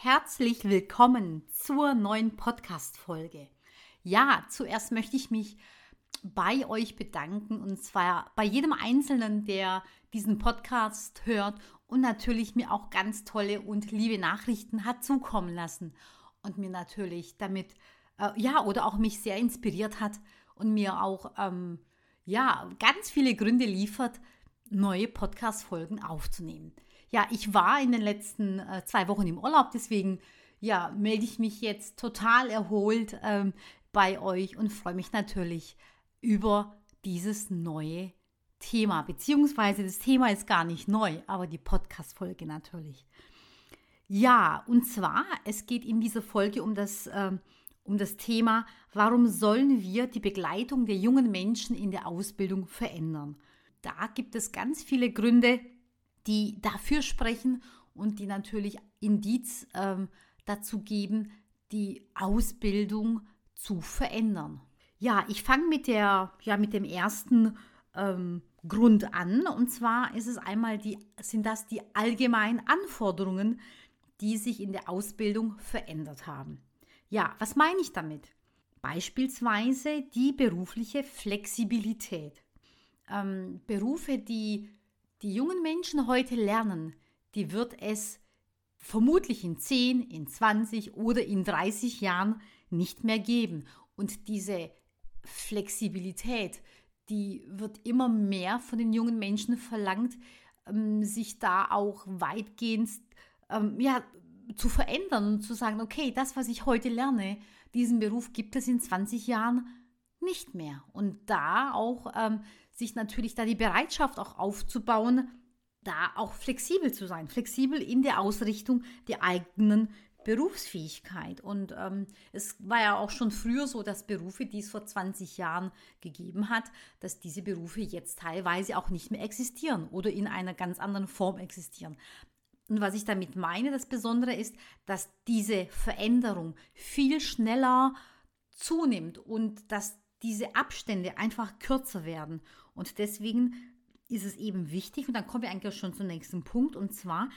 Herzlich willkommen zur neuen Podcast-Folge. Ja, zuerst möchte ich mich bei euch bedanken und zwar bei jedem Einzelnen, der diesen Podcast hört und natürlich mir auch ganz tolle und liebe Nachrichten hat zukommen lassen und mir natürlich damit, äh, ja, oder auch mich sehr inspiriert hat und mir auch, ähm, ja, ganz viele Gründe liefert, neue Podcast-Folgen aufzunehmen. Ja, ich war in den letzten äh, zwei Wochen im Urlaub, deswegen ja, melde ich mich jetzt total erholt ähm, bei euch und freue mich natürlich über dieses neue Thema. Beziehungsweise das Thema ist gar nicht neu, aber die Podcast-Folge natürlich. Ja, und zwar, es geht in dieser Folge um das, äh, um das Thema, warum sollen wir die Begleitung der jungen Menschen in der Ausbildung verändern? Da gibt es ganz viele Gründe, die dafür sprechen und die natürlich Indiz ähm, dazu geben, die Ausbildung zu verändern. Ja, ich fange mit, ja, mit dem ersten ähm, Grund an. Und zwar ist es einmal die, sind das die allgemeinen Anforderungen, die sich in der Ausbildung verändert haben. Ja, was meine ich damit? Beispielsweise die berufliche Flexibilität. Ähm, Berufe, die die jungen Menschen heute lernen, die wird es vermutlich in 10, in 20 oder in 30 Jahren nicht mehr geben. Und diese Flexibilität, die wird immer mehr von den jungen Menschen verlangt, ähm, sich da auch weitgehend ähm, ja, zu verändern und zu sagen, okay, das, was ich heute lerne, diesen Beruf gibt es in 20 Jahren nicht mehr. Und da auch ähm, sich natürlich da die Bereitschaft auch aufzubauen, da auch flexibel zu sein, flexibel in der Ausrichtung der eigenen Berufsfähigkeit. Und ähm, es war ja auch schon früher so, dass Berufe, die es vor 20 Jahren gegeben hat, dass diese Berufe jetzt teilweise auch nicht mehr existieren oder in einer ganz anderen Form existieren. Und was ich damit meine, das Besondere ist, dass diese Veränderung viel schneller zunimmt und dass diese Abstände einfach kürzer werden. Und deswegen ist es eben wichtig, und dann kommen wir eigentlich schon zum nächsten Punkt, und zwar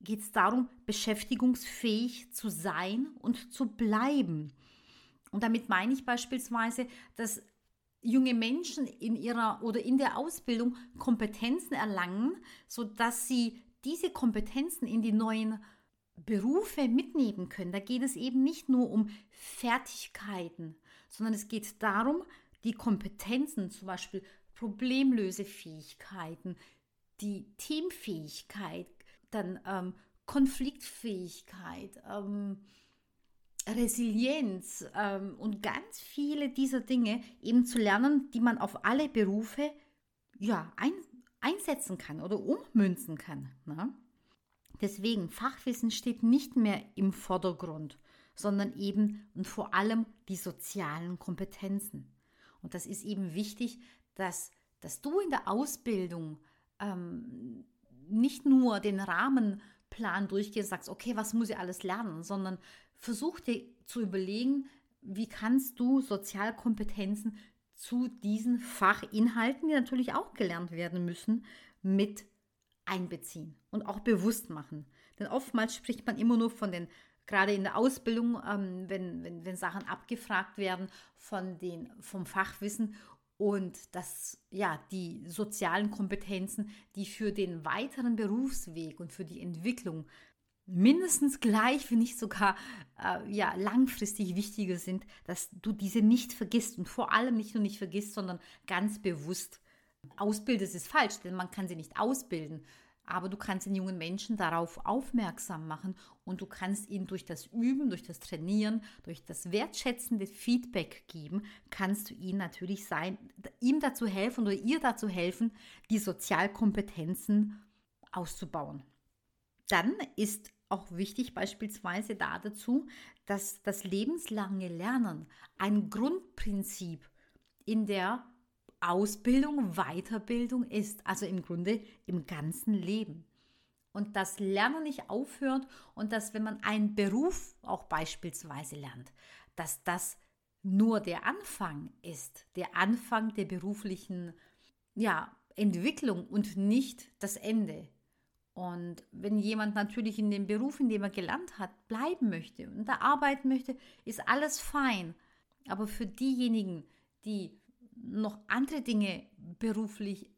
geht es darum, beschäftigungsfähig zu sein und zu bleiben. Und damit meine ich beispielsweise, dass junge Menschen in ihrer oder in der Ausbildung Kompetenzen erlangen, sodass sie diese Kompetenzen in die neuen Berufe mitnehmen können. Da geht es eben nicht nur um Fertigkeiten, sondern es geht darum, die Kompetenzen, zum Beispiel Problemlösefähigkeiten, die Teamfähigkeit, dann ähm, Konfliktfähigkeit, ähm, Resilienz ähm, und ganz viele dieser Dinge eben zu lernen, die man auf alle Berufe ja, ein, einsetzen kann oder ummünzen kann. Ne? Deswegen, Fachwissen steht nicht mehr im Vordergrund, sondern eben und vor allem die sozialen Kompetenzen. Und das ist eben wichtig, dass, dass du in der Ausbildung ähm, nicht nur den Rahmenplan durchgehst und sagst, okay, was muss ich alles lernen, sondern versuch dir zu überlegen, wie kannst du Sozialkompetenzen zu diesen Fachinhalten, die natürlich auch gelernt werden müssen, mit einbeziehen und auch bewusst machen. Denn oftmals spricht man immer nur von den gerade in der Ausbildung, ähm, wenn, wenn, wenn Sachen abgefragt werden von den, vom Fachwissen und dass ja die sozialen Kompetenzen, die für den weiteren Berufsweg und für die Entwicklung mindestens gleich, wenn nicht sogar äh, ja langfristig wichtiger sind, dass du diese nicht vergisst und vor allem nicht nur nicht vergisst, sondern ganz bewusst ausbildest. Ist falsch, denn man kann sie nicht ausbilden, aber du kannst den jungen Menschen darauf aufmerksam machen und du kannst ihnen durch das Üben, durch das Trainieren, durch das wertschätzende Feedback geben, kannst du ihnen natürlich sein, ihm dazu helfen oder ihr dazu helfen, die Sozialkompetenzen auszubauen. Dann ist auch wichtig beispielsweise da dazu, dass das lebenslange Lernen ein Grundprinzip in der Ausbildung, Weiterbildung ist. Also im Grunde im ganzen Leben. Und das Lernen nicht aufhört und dass, wenn man einen Beruf auch beispielsweise lernt, dass das nur der Anfang ist, der Anfang der beruflichen ja, Entwicklung und nicht das Ende. Und wenn jemand natürlich in dem Beruf, in dem er gelernt hat, bleiben möchte und da arbeiten möchte, ist alles fein. Aber für diejenigen, die noch andere Dinge beruflich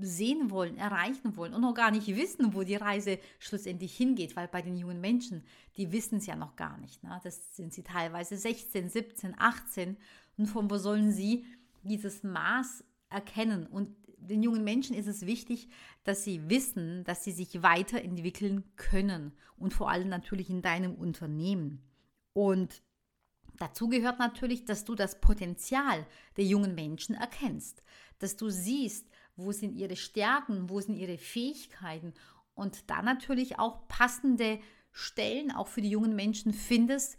sehen wollen, erreichen wollen und noch gar nicht wissen, wo die Reise schlussendlich hingeht, weil bei den jungen Menschen, die wissen es ja noch gar nicht. Ne? Das sind sie teilweise 16, 17, 18 und von wo sollen sie dieses Maß erkennen? Und den jungen Menschen ist es wichtig, dass sie wissen, dass sie sich weiterentwickeln können und vor allem natürlich in deinem Unternehmen. Und dazu gehört natürlich, dass du das Potenzial der jungen Menschen erkennst, dass du siehst, wo sind ihre Stärken, wo sind ihre Fähigkeiten und da natürlich auch passende Stellen auch für die jungen Menschen findest,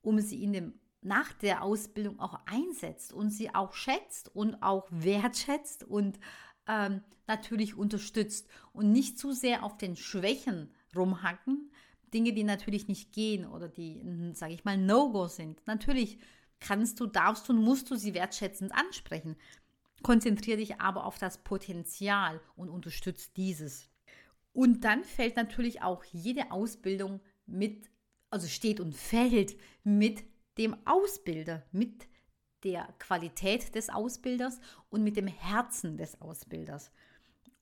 um sie in dem nach der Ausbildung auch einsetzt und sie auch schätzt und auch wertschätzt und ähm, natürlich unterstützt und nicht zu sehr auf den Schwächen rumhacken, Dinge, die natürlich nicht gehen oder die, sage ich mal, No-Go sind. Natürlich kannst du, darfst du und musst du sie wertschätzend ansprechen. Konzentriere dich aber auf das Potenzial und unterstützt dieses. Und dann fällt natürlich auch jede Ausbildung mit, also steht und fällt mit dem Ausbilder, mit der Qualität des Ausbilders und mit dem Herzen des Ausbilders.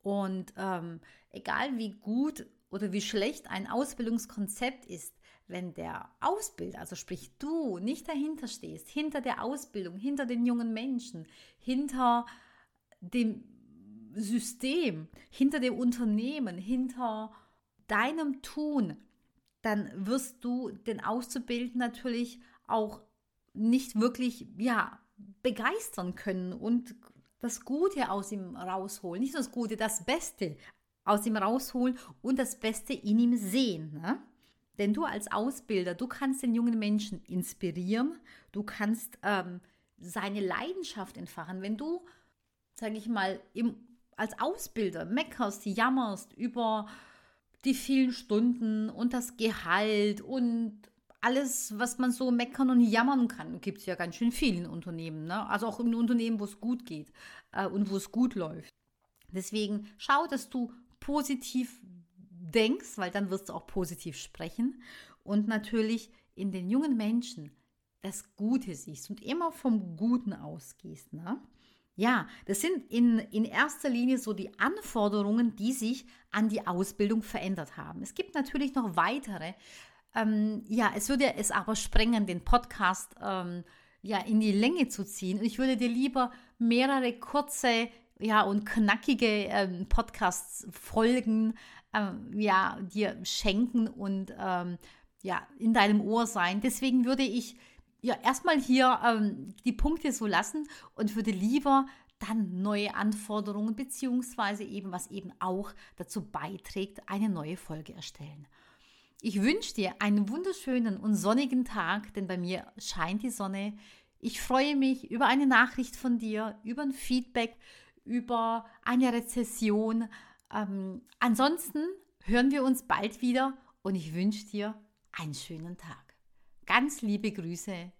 Und ähm, egal wie gut oder wie schlecht ein Ausbildungskonzept ist, wenn der Ausbilder, also sprich du, nicht dahinter stehst, hinter der Ausbildung, hinter den jungen Menschen, hinter dem System, hinter dem Unternehmen, hinter deinem Tun, dann wirst du den Auszubildenden natürlich auch nicht wirklich, ja, begeistern können und das Gute aus ihm rausholen. Nicht nur das Gute, das Beste aus ihm rausholen und das Beste in ihm sehen. Ne? Denn du als Ausbilder, du kannst den jungen Menschen inspirieren, du kannst ähm, seine Leidenschaft entfachen. Wenn du, sage ich mal, im, als Ausbilder meckerst, jammerst über die vielen Stunden und das Gehalt und alles, was man so meckern und jammern kann, gibt es ja ganz schön viel in Unternehmen. Ne? Also auch in Unternehmen, wo es gut geht äh, und wo es gut läuft. Deswegen schau, dass du positiv denkst, weil dann wirst du auch positiv sprechen. Und natürlich in den jungen Menschen das Gute siehst und immer vom Guten ausgehst. Ne? Ja, das sind in, in erster Linie so die Anforderungen, die sich an die Ausbildung verändert haben. Es gibt natürlich noch weitere, ähm, ja, es würde es aber sprengen, den Podcast ähm, ja in die Länge zu ziehen. Und ich würde dir lieber mehrere kurze ja, und knackige ähm, Podcasts folgen, ähm, ja, dir schenken und ähm, ja, in deinem Ohr sein. Deswegen würde ich ja erstmal hier ähm, die Punkte so lassen und würde lieber dann neue Anforderungen beziehungsweise eben was eben auch dazu beiträgt, eine neue Folge erstellen. Ich wünsche dir einen wunderschönen und sonnigen Tag, denn bei mir scheint die Sonne. Ich freue mich über eine Nachricht von dir, über ein Feedback, über eine Rezession. Ähm, ansonsten hören wir uns bald wieder und ich wünsche dir einen schönen Tag. Ganz liebe Grüße,